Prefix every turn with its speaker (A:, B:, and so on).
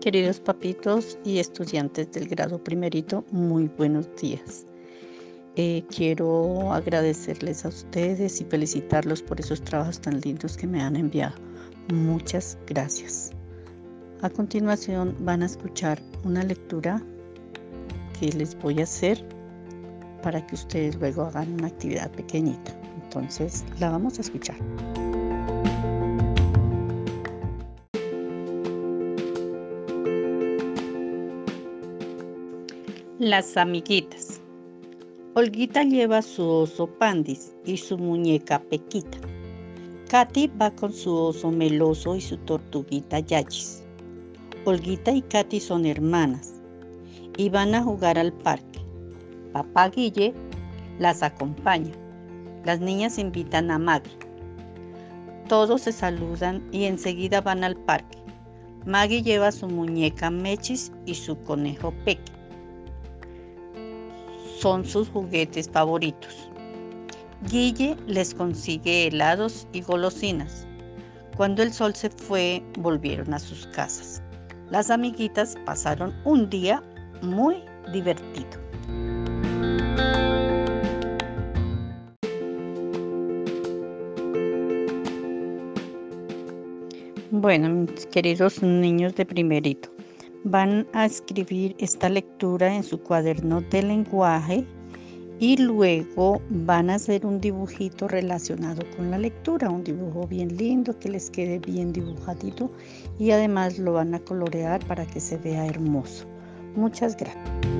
A: Queridos papitos y estudiantes del grado primerito, muy buenos días. Eh, quiero agradecerles a ustedes y felicitarlos por esos trabajos tan lindos que me han enviado. Muchas gracias. A continuación van a escuchar una lectura que les voy a hacer para que ustedes luego hagan una actividad pequeñita. Entonces la vamos a escuchar. Las amiguitas. Olguita lleva su oso Pandis y su muñeca Pequita. Katy va con su oso Meloso y su tortuguita Yachis. Olguita y Katy son hermanas y van a jugar al parque. Papá Guille las acompaña. Las niñas invitan a Maggie. Todos se saludan y enseguida van al parque. Maggie lleva su muñeca Mechis y su conejo Peque son sus juguetes favoritos. Guille les consigue helados y golosinas. Cuando el sol se fue, volvieron a sus casas. Las amiguitas pasaron un día muy divertido. Bueno, mis queridos niños de primerito, van a escribir esta lectura en su cuaderno de lenguaje y luego van a hacer un dibujito relacionado con la lectura, un dibujo bien lindo que les quede bien dibujadito y además lo van a colorear para que se vea hermoso. Muchas gracias.